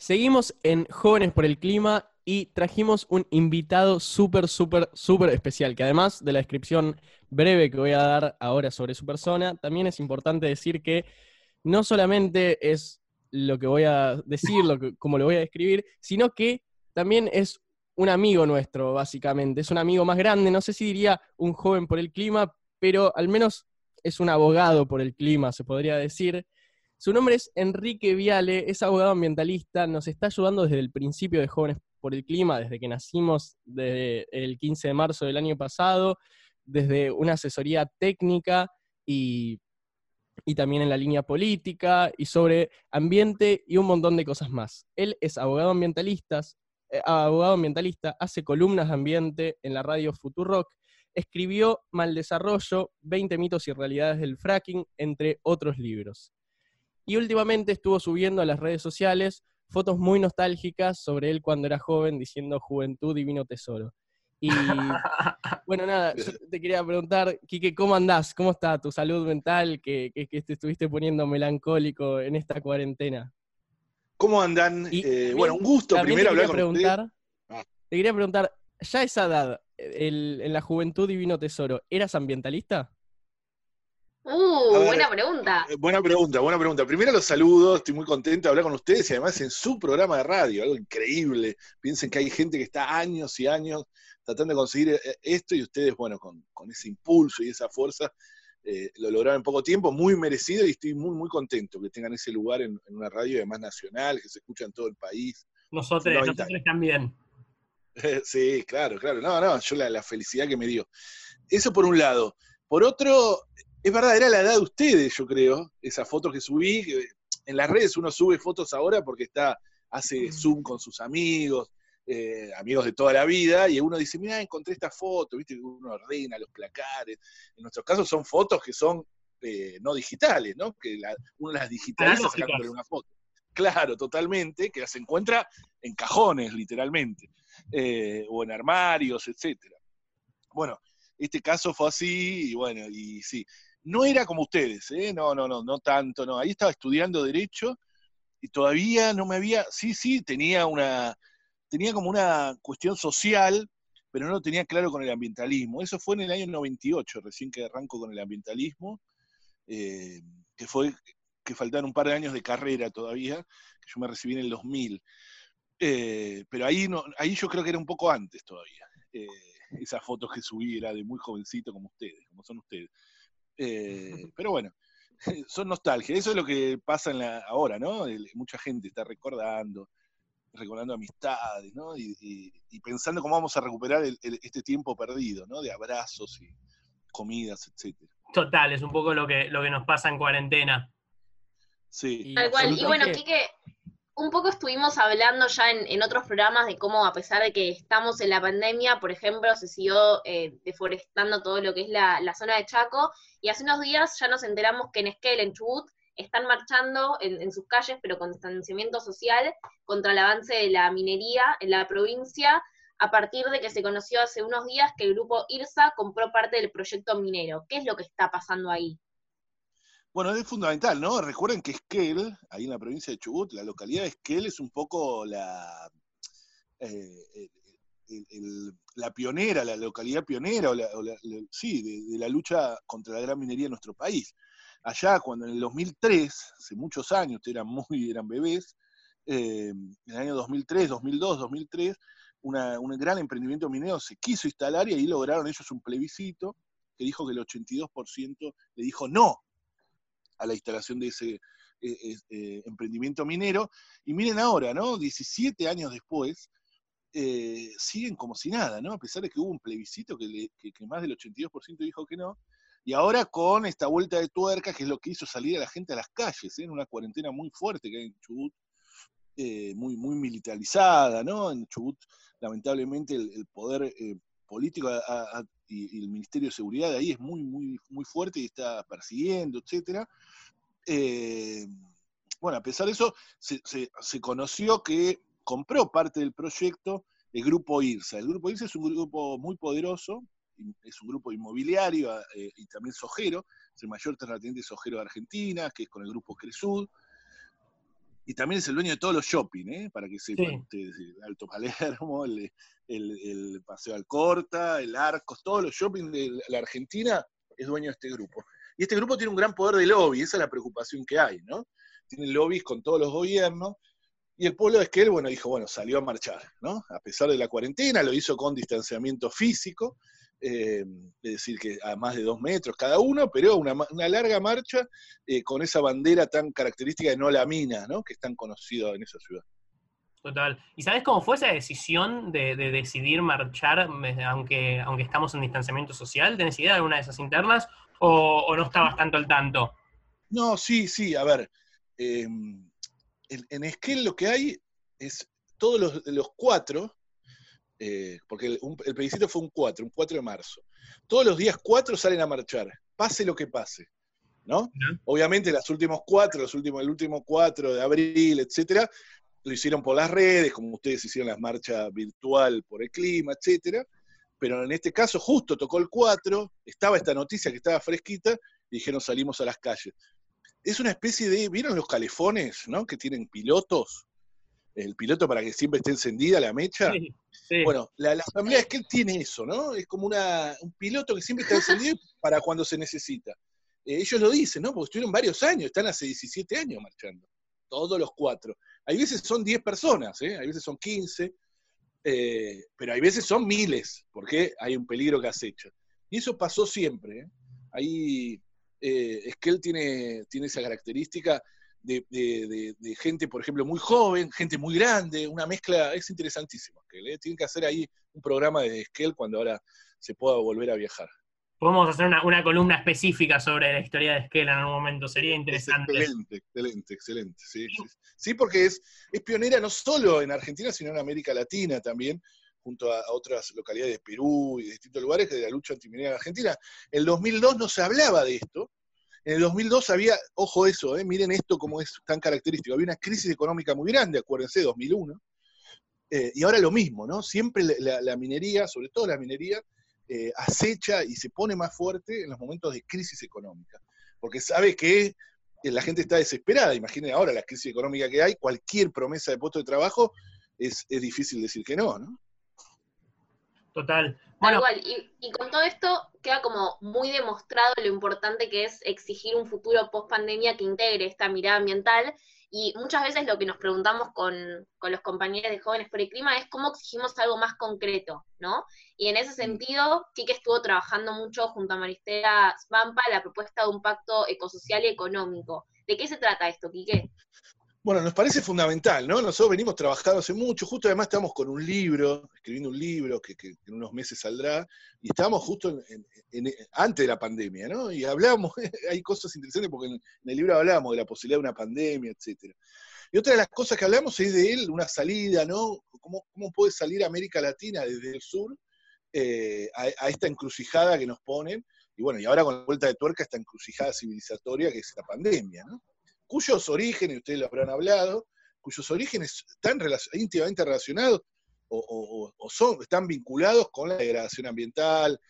Seguimos en Jóvenes por el Clima y trajimos un invitado súper, súper, súper especial, que además de la descripción breve que voy a dar ahora sobre su persona, también es importante decir que no solamente es lo que voy a decir, lo que, como lo voy a describir, sino que también es un amigo nuestro, básicamente. Es un amigo más grande, no sé si diría un joven por el clima, pero al menos es un abogado por el clima, se podría decir. Su nombre es Enrique Viale, es abogado ambientalista, nos está ayudando desde el principio de Jóvenes por el Clima, desde que nacimos, desde el 15 de marzo del año pasado, desde una asesoría técnica y, y también en la línea política y sobre ambiente y un montón de cosas más. Él es abogado ambientalista, eh, abogado ambientalista, hace columnas de ambiente en la radio Futurock, escribió Mal Desarrollo, 20 mitos y realidades del fracking, entre otros libros y últimamente estuvo subiendo a las redes sociales fotos muy nostálgicas sobre él cuando era joven diciendo juventud divino tesoro. Y bueno, nada, yo te quería preguntar, Quique, ¿cómo andás? ¿Cómo está tu salud mental que, te estuviste poniendo melancólico en esta cuarentena? ¿Cómo andan? Eh, bueno, un gusto primero hablar con preguntar, ah. Te quería preguntar, ya a esa edad, en la juventud divino tesoro, ¿eras ambientalista? Uh, buena pregunta. Eh, buena pregunta, buena pregunta. Primero los saludo, estoy muy contento de hablar con ustedes y además en su programa de radio, algo increíble. Piensen que hay gente que está años y años tratando de conseguir eh, esto y ustedes, bueno, con, ese impulso y esa fuerza eh, lo lograron en poco tiempo, muy merecido y estoy muy, muy contento que tengan ese lugar en, una radio además nacional, que se escucha en todo el país. Nosotros, nosotros también. sí, claro, claro. No, no, yo la, la felicidad que me dio. Eso por un lado. Por otro, es verdad, era la edad de ustedes, yo creo, esa foto que subí. En las redes uno sube fotos ahora porque está, hace. Zoom con sus amigos, eh, amigos de toda la vida, y uno dice, mira, encontré esta foto, viste, uno ordena los placares. En nuestro caso son fotos que son eh, no digitales, ¿no? Que uno las digitaliza sacándole una foto. Claro, totalmente, que las encuentra en cajones, literalmente, eh, o en armarios, etcétera. Bueno, este caso fue así, y bueno, y sí. No era como ustedes, ¿eh? no, no, no, no tanto, no. Ahí estaba estudiando Derecho y todavía no me había, sí, sí, tenía una, tenía como una cuestión social, pero no lo tenía claro con el ambientalismo. Eso fue en el año 98, recién que arranco con el ambientalismo, eh, que fue que faltaron un par de años de carrera todavía, que yo me recibí en el 2000. Eh, pero ahí, no, ahí yo creo que era un poco antes todavía. Eh, esas fotos que subí era de muy jovencito como ustedes, como son ustedes. Eh, pero bueno, son nostalgia. Eso es lo que pasa en la, ahora, ¿no? Mucha gente está recordando, recordando amistades, ¿no? Y, pensando cómo vamos a recuperar este tiempo perdido, ¿no? De abrazos y comidas, etcétera. Total, es un poco lo que, lo que nos pasa en cuarentena. Sí. Tal cual. Y bueno, Quique, un poco estuvimos hablando ya en, otros programas de cómo, a pesar de que estamos en la pandemia, por ejemplo, se siguió eh, deforestando todo lo que es la, zona de Chaco, y hace unos días ya nos enteramos que en Esquel, en Chubut, están marchando en, sus calles, pero con distanciamiento social, contra el avance de la minería en la provincia, a partir de que se conoció hace unos días que el grupo IRSA compró parte del proyecto minero. ¿Qué es lo que está pasando ahí? Bueno, es fundamental, ¿no? Recuerden que Esquel, ahí en la provincia de Chubut, la localidad de Esquel es un poco la, eh, la pionera, la localidad pionera, o sí, de, la lucha contra la gran minería en nuestro país. Allá, cuando en el 2003, hace muchos años, ustedes eran muy, eran bebés, eh, en el año 2003, 2002, 2003, un gran emprendimiento minero se quiso instalar y ahí lograron ellos un plebiscito que dijo que el 82% le dijo no a la instalación de ese eh, eh, eh, emprendimiento minero. Y miren ahora, ¿no? 17 años después, siguen como si nada, ¿no? A pesar de que hubo un plebiscito que, más del 82% dijo que no. Y ahora con esta vuelta de tuerca, que es lo que hizo salir a la gente a las calles, en una cuarentena muy fuerte que hay en Chubut, muy, muy militarizada, ¿no? En Chubut, lamentablemente, el, poder político y, el Ministerio de Seguridad ahí es muy, muy, muy fuerte y está persiguiendo, etcétera. Eh, bueno, a pesar de eso, se, conoció que compró parte del proyecto el grupo IRSA. El grupo IRSA es un grupo muy poderoso, es un grupo inmobiliario eh, y también sojero, es el mayor terrateniente sojero de Argentina, que es con el grupo Cresud. Y también es el dueño de todos los shopping, ¿eh? para que sepan ustedes, el Alto Palermo, el, Paseo Alcorta, el Arcos, todos los shopping de la Argentina es dueño de este grupo. Y este grupo tiene un gran poder de lobby, esa es la preocupación que hay, ¿no? Tiene lobbies con todos los gobiernos, y el pueblo de Esquel, bueno, dijo, bueno, salió a marchar, ¿no? A pesar de la cuarentena, lo hizo con distanciamiento físico, eh, es decir, que a más de dos metros cada uno, pero una, larga marcha eh, con esa bandera tan característica de no la mina, ¿no? que es tan conocido en esa ciudad. Total. ¿Y sabes cómo fue esa decisión de, decidir marchar aunque, aunque estamos en distanciamiento social? ¿Tenés idea de alguna de esas internas o, no estabas tanto al tanto? No, sí, sí, a ver. Em, en, Esquel lo que hay es todos los, los cuatro eh, porque el, plebiscito fue un 4, un 4 de marzo. Todos los días 4 salen a marchar, pase lo que pase. ¿no? Obviamente las últimos cuatro, los últimos, el último 4 de abril, etcétera, lo hicieron por las redes, como ustedes hicieron las marchas virtual por el clima, etcétera. Pero en este caso justo tocó el 4, estaba esta noticia que estaba fresquita, y dijeron salimos a las calles. Es una especie de, ¿vieron los calefones, ¿no? Que tienen pilotos, el piloto para que siempre esté encendida la mecha. Bueno, la, asamblea es que él tiene eso, ¿no? Es como una, un piloto que siempre está encendido para cuando se necesita. Eh, ellos lo dicen, ¿no? Porque estuvieron varios años, están hace 17 años marchando, todos los cuatro. Hay veces son 10 personas, ¿eh? hay veces son 15, eh, pero hay veces son miles, porque hay un peligro que acecha. Y eso pasó siempre. ¿eh? Ahí es que él tiene, tiene esa característica de, gente, por ejemplo, muy joven, gente muy grande, una mezcla, es interesantísimo. ¿eh? Tienen que hacer ahí un programa de Esquel cuando ahora se pueda volver a viajar. Podemos hacer una, columna específica sobre la historia de Esquel en algún momento, sería interesante. excelente, excelente, excelente. Sí, sí. porque es, es pionera no solo en Argentina, sino en América Latina también, junto a, otras localidades de Perú y de distintos lugares de la lucha antiminera en Argentina. En el 2002 no se hablaba de esto, en el 2002 había, ojo eso, eh, miren esto como es tan característico, había una crisis económica muy grande, acuérdense, 2001, eh, y ahora lo mismo, ¿no? Siempre la, minería, sobre todo la minería, eh, acecha y se pone más fuerte en los momentos de crisis económica, porque sabe que la gente está desesperada, imaginen ahora la crisis económica que hay, cualquier promesa de puesto de trabajo es difícil decir que no, ¿no? Total. Igual. Y, con todo esto queda como muy demostrado lo importante que es exigir un futuro post pandemia que integre esta mirada ambiental. Y muchas veces lo que nos preguntamos con, los compañeros de Jóvenes por el Clima es cómo exigimos algo más concreto, ¿no? Y en ese mm. sentido, Quique estuvo trabajando mucho junto a Maristela Svampa la propuesta de un pacto ecosocial y económico. ¿De qué se trata esto, Quique? Bueno, nos parece fundamental, ¿no? Nosotros venimos trabajando hace mucho, justo además estamos con un libro, escribiendo un libro que, en unos meses saldrá, y estábamos justo antes de la pandemia, ¿no? Y hablamos, hay cosas interesantes porque en, el libro hablamos de la posibilidad de una pandemia, etcétera. Y otra de las cosas que hablamos es de él, una salida, ¿no? ¿Cómo, cómo puede salir América Latina desde el sur eh, a, a, esta encrucijada que nos ponen? Y bueno, y ahora con la vuelta de tuerca, esta encrucijada civilizatoria que es la pandemia, ¿no? Cuyos orígenes, ustedes lo habrán hablado, cuyos orígenes están íntimamente relacionados o, son, están vinculados con la degradación ambiental,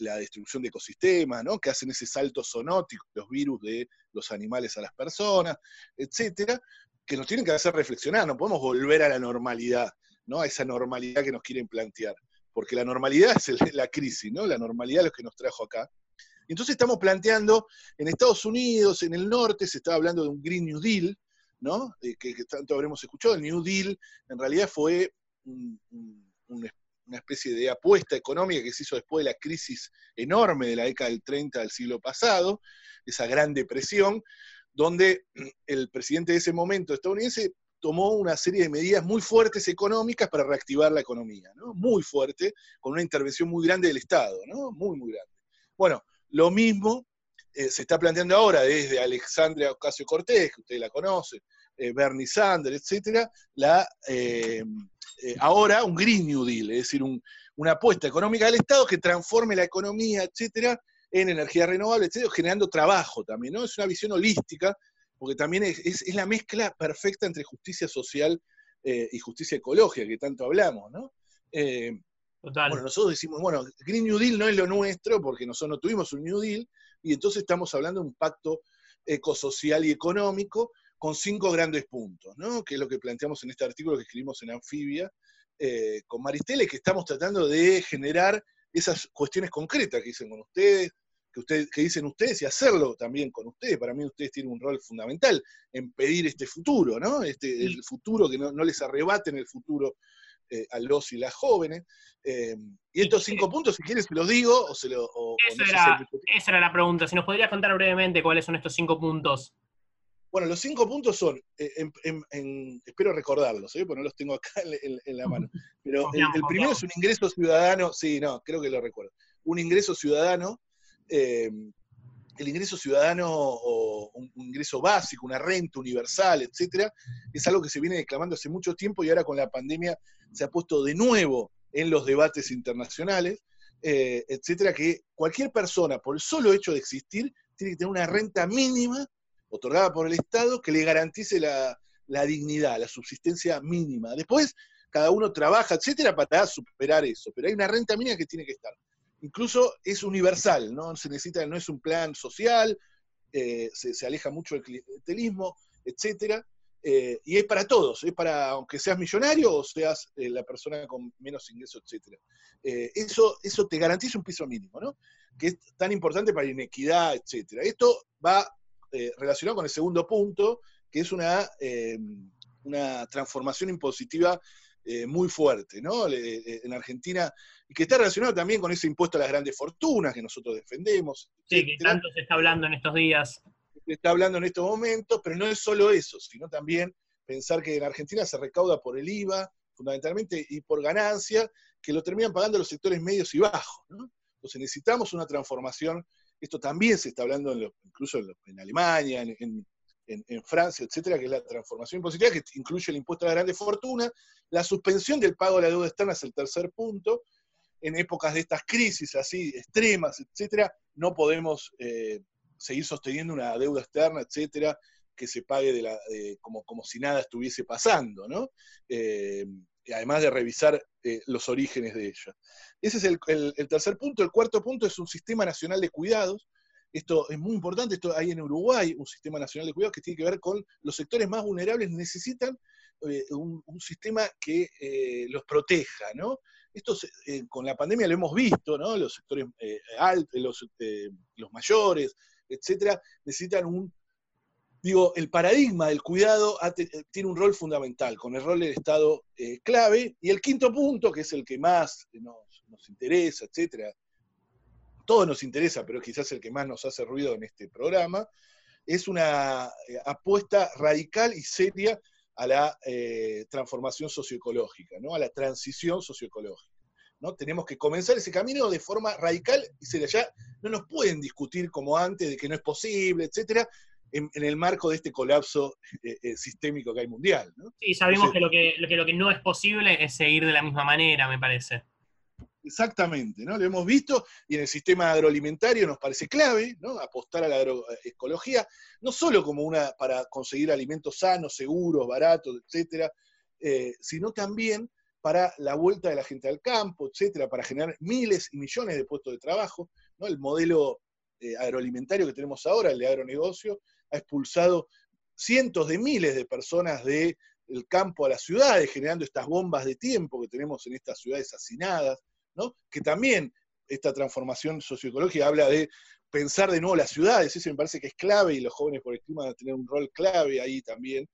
la destrucción de ecosistemas, ¿no? que hacen ese salto zoonótico, los virus de los animales a las personas, etcétera, que nos tienen que hacer reflexionar, no podemos volver a la normalidad, ¿no? a esa normalidad que nos quieren plantear, porque la normalidad es la crisis, ¿no? la normalidad es lo que nos trajo acá, entonces estamos planteando, en Estados Unidos, en el norte, se estaba hablando de un Green New Deal, ¿no? Eh, que, tanto habremos escuchado. El New Deal en realidad fue una especie de apuesta económica que se hizo después de la crisis enorme de la década del 30 del siglo pasado, esa gran depresión, donde el presidente de ese momento estadounidense tomó una serie de medidas muy fuertes económicas para reactivar la economía, ¿no? Muy fuerte, con una intervención muy grande del Estado, ¿no? Muy, muy grande. Bueno, lo mismo eh, se está planteando ahora desde Alexandria Ocasio Cortés, que usted la conoce, eh, Bernie Sanders, etcétera, la, eh, ahora un Green New Deal, es decir, una apuesta económica del Estado que transforme la economía, etcétera, en energía renovable, etcétera, generando trabajo también, ¿no? Es una visión holística, porque también es, la mezcla perfecta entre justicia social y justicia ecológica que tanto hablamos, ¿no? Bueno, nosotros decimos, bueno, Green New Deal no es lo nuestro porque nosotros no tuvimos un New Deal y entonces estamos hablando de un pacto ecosocial y económico con cinco grandes puntos, ¿no? que es lo que planteamos en este artículo que escribimos en Anfibia eh, con Maristela y que estamos tratando de generar esas cuestiones concretas que dicen con ustedes, que, ustedes, que dicen ustedes y hacerlo también con ustedes. Para mí ustedes tienen un rol fundamental en pedir este futuro, ¿no? Este, el futuro, que no, les arrebaten el futuro eh, a los y las jóvenes. Eh, y estos cinco puntos, si quieres, se los digo o se lo... esa era la pregunta. Si nos podrías contar brevemente cuáles son estos cinco puntos. Bueno, los cinco puntos son, eh, espero recordarlos, ¿eh? porque no los tengo acá en, la mano. Pero el, primero es un ingreso ciudadano, sí, no, creo que lo recuerdo. Un ingreso ciudadano, eh, el ingreso ciudadano o un, ingreso básico, una renta universal, etcétera, es algo que se viene declamando hace mucho tiempo y ahora con la pandemia se ha puesto de nuevo en los debates internacionales, etcétera, que cualquier persona, por el solo hecho de existir, tiene que tener una renta mínima otorgada por el Estado que le garantice la, dignidad, la subsistencia mínima. Después, cada uno trabaja, etcétera, para superar eso. Pero hay una renta mínima que tiene que estar. Incluso es universal, no se necesita, no es un plan social, eh, se, aleja mucho del clientelismo, etcétera. Eh, y es para todos, es para, aunque seas millonario o seas eh, la persona con menos ingresos, etcétera. eso, eso te garantiza un piso mínimo, ¿no? Que es tan importante para la inequidad, etcétera. Esto va relacionado con el segundo punto, que es una, una transformación impositiva eh, muy fuerte, ¿no? en Argentina, y que está relacionado también con ese impuesto a las grandes fortunas que nosotros defendemos. Sí, que tanto se está hablando en estos días. Se está hablando en estos momentos, pero no es solo eso, sino también pensar que en Argentina se recauda por el IVA, fundamentalmente, y por ganancia, que lo terminan pagando los sectores medios y bajos. ¿no? Entonces necesitamos una transformación esto también se está hablando incluso en, Alemania, en, Francia, etcétera, que es la transformación impositiva, que incluye el impuesto a la grande fortuna, la suspensión del pago de la deuda externa es el tercer punto. En épocas de estas crisis así extremas, etcétera, no podemos eh, seguir sosteniendo una deuda externa, etcétera, que se pague como, como si nada estuviese pasando, ¿no? Eh, además de revisar eh, los orígenes de ella. Ese es el, tercer punto. El cuarto punto es un sistema nacional de cuidados. Esto es muy importante, esto hay en Uruguay un sistema nacional de cuidados que tiene que ver con los sectores más vulnerables necesitan eh, un, sistema que eh, los proteja, ¿no? Esto con la pandemia lo hemos visto, ¿no? Los sectores altos, los, mayores, etcétera, necesitan un digo, el paradigma del cuidado eh, tiene un rol fundamental, con el rol del Estado eh, clave. Y el quinto punto, que es el que más nos, interesa, etcétera, todo nos interesa, pero quizás el que más nos hace ruido en este programa, es una eh, apuesta radical y seria a la transformación socioecológica, ¿no? a la transición socioecológica. ¿no? Tenemos que comenzar ese camino de forma radical y seria. Ya no nos pueden discutir como antes de que no es posible, etcétera, en, el marco de este colapso eh, eh, sistémico que hay mundial. ¿no? Sí, sabemos que, lo que, lo que no es posible es seguir de la misma manera, me parece. Exactamente, ¿no? Lo hemos visto y en el sistema agroalimentario nos parece clave, ¿no? Apostar a la agroecología, no solo como una para conseguir alimentos sanos, seguros, baratos, etcétera, eh, sino también para la vuelta de la gente al campo, etcétera, para generar miles y millones de puestos de trabajo, ¿no? El modelo agroalimentario que tenemos ahora, el de agronegocio, ha expulsado cientos de miles de personas del campo a las ciudades, generando estas bombas de tiempo que tenemos en estas ciudades hacinadas, ¿no? que también esta transformación socioecológica habla de pensar de nuevo las ciudades, eso me parece que es clave y los jóvenes por el clima van a tener un rol clave ahí también,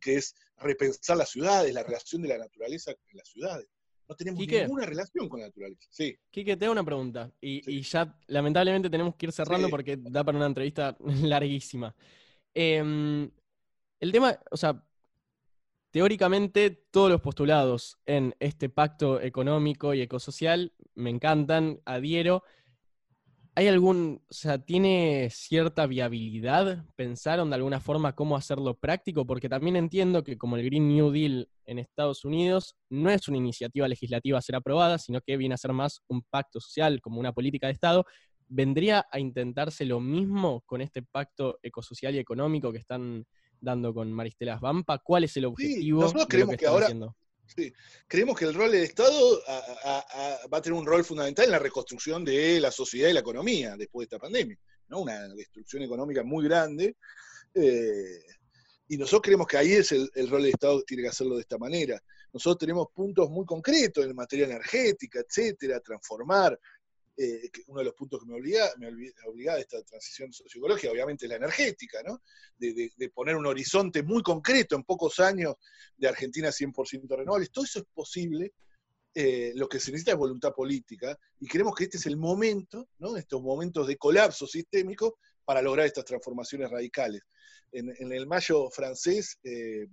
que es repensar las ciudades, la relación de la naturaleza en las ciudades. No tenemos ninguna relación con la naturaleza. Sí. Quique, te hago una pregunta. Y, ya, lamentablemente, tenemos que ir cerrando porque da para una entrevista larguísima. Em, el tema, o sea, teóricamente, todos los postulados en este pacto económico y ecosocial me encantan, adhiero. ¿Hay algún, o sea, tiene cierta viabilidad? ¿Pensaron de alguna forma cómo hacerlo práctico? Porque también entiendo que como el Green New Deal en Estados Unidos no es una iniciativa legislativa a ser aprobada, sino que viene a ser más un pacto social, como una política de Estado. ¿Vendría a intentarse lo mismo con este pacto ecosocial y económico que están dando con Maristela Vampa? ¿Cuál es el objetivo de lo que, que ahora, haciendo? Sí. Creemos que el rol del Estado va a tener un rol fundamental en la reconstrucción de la sociedad y la economía después de esta pandemia. ¿no? Una destrucción económica muy grande. Eh, Y nosotros creemos que ahí es el, rol del Estado que tiene que hacerlo de esta manera. Nosotros tenemos puntos muy concretos en materia energética, etcétera, transformar. Eh, uno de los puntos que me obliga, me obliga a esta transición socioecológica, obviamente, es la energética, ¿no? De, poner un horizonte muy concreto en pocos años de Argentina 100% renovables. Todo eso es posible. Eh, lo que se necesita es voluntad política y creemos que este es el momento. Estos momentos de colapso sistémico para lograr estas transformaciones radicales en, el mayo francés, eh,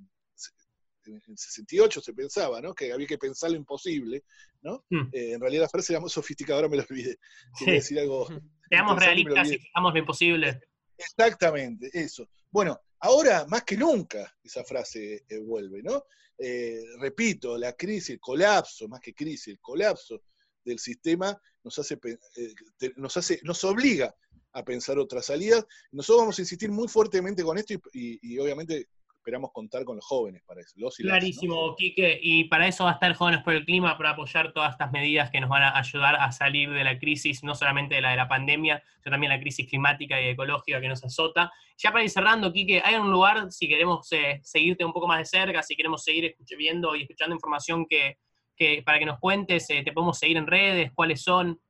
en el 68 se pensaba, ¿no? Que había que pensar lo imposible, ¿no? Hmm. Eh, en realidad la frase era muy sofisticada, ahora me lo olvidé. Quería decir algo... Seamos realistas y fijamos lo imposible. Exactamente, eso. Bueno, ahora más que nunca esa frase eh, vuelve, ¿no? repito, la crisis, el colapso, más que crisis, el colapso del sistema nos hace, nos hace, nos obliga a pensar otras salidas. Nosotros vamos a insistir muy fuertemente con esto y, obviamente esperamos contar con los jóvenes para eso. Clarísimo, Quique, y para eso va a estar Jóvenes por el Clima, para apoyar todas estas medidas que nos van a ayudar a salir de la crisis, no solamente de la de la pandemia, sino también la crisis climática y ecológica que nos azota. Ya para ir cerrando, Quique, hay un lugar, si queremos eh, seguirte un poco más de cerca, si queremos seguir viendo y escuchando información que, para que nos cuentes, eh, te podemos seguir en redes, cuáles son.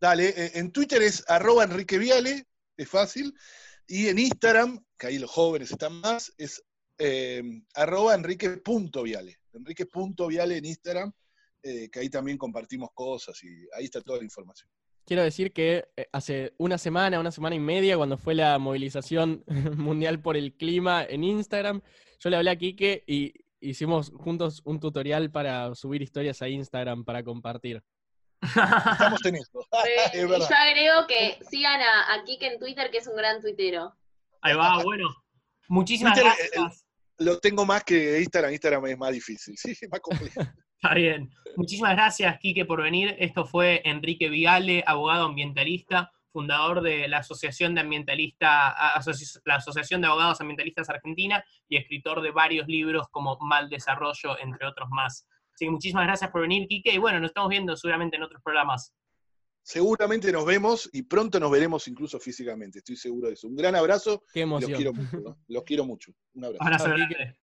Dale, eh, en Twitter es arroba Enrique Viale, es fácil. Y en Instagram, que ahí los jóvenes están más, es eh, arroba enrique.viale. Enrique.viale en Instagram, eh, que ahí también compartimos cosas y ahí está toda la información. Quiero decir que hace una semana, una semana y media, cuando fue la movilización mundial por el clima en Instagram, yo le hablé a Quique y hicimos juntos un tutorial para subir historias a Instagram para compartir. Estamos en esto. y yo agrego que sigan a, a Kike en Twitter, que es un gran tuitero. Ahí va, bueno. Muchísimas gracias. lo tengo más que Instagram. Instagram es más difícil, sí, más complejo. Está bien. Muchísimas gracias, Quique, por venir. Esto fue Enrique Viale, abogado ambientalista, fundador de la Asociación de Ambientalista, la Asociación de Abogados Ambientalistas Argentina y escritor de varios libros como Mal Desarrollo, entre otros más. Así que muchísimas gracias por venir, Quique, y bueno, nos estamos viendo seguramente en otros programas. Seguramente nos vemos y pronto nos veremos incluso físicamente, estoy seguro de eso. Un gran abrazo. Qué emoción. Los quiero mucho. Los quiero mucho. Un abrazo. abrazo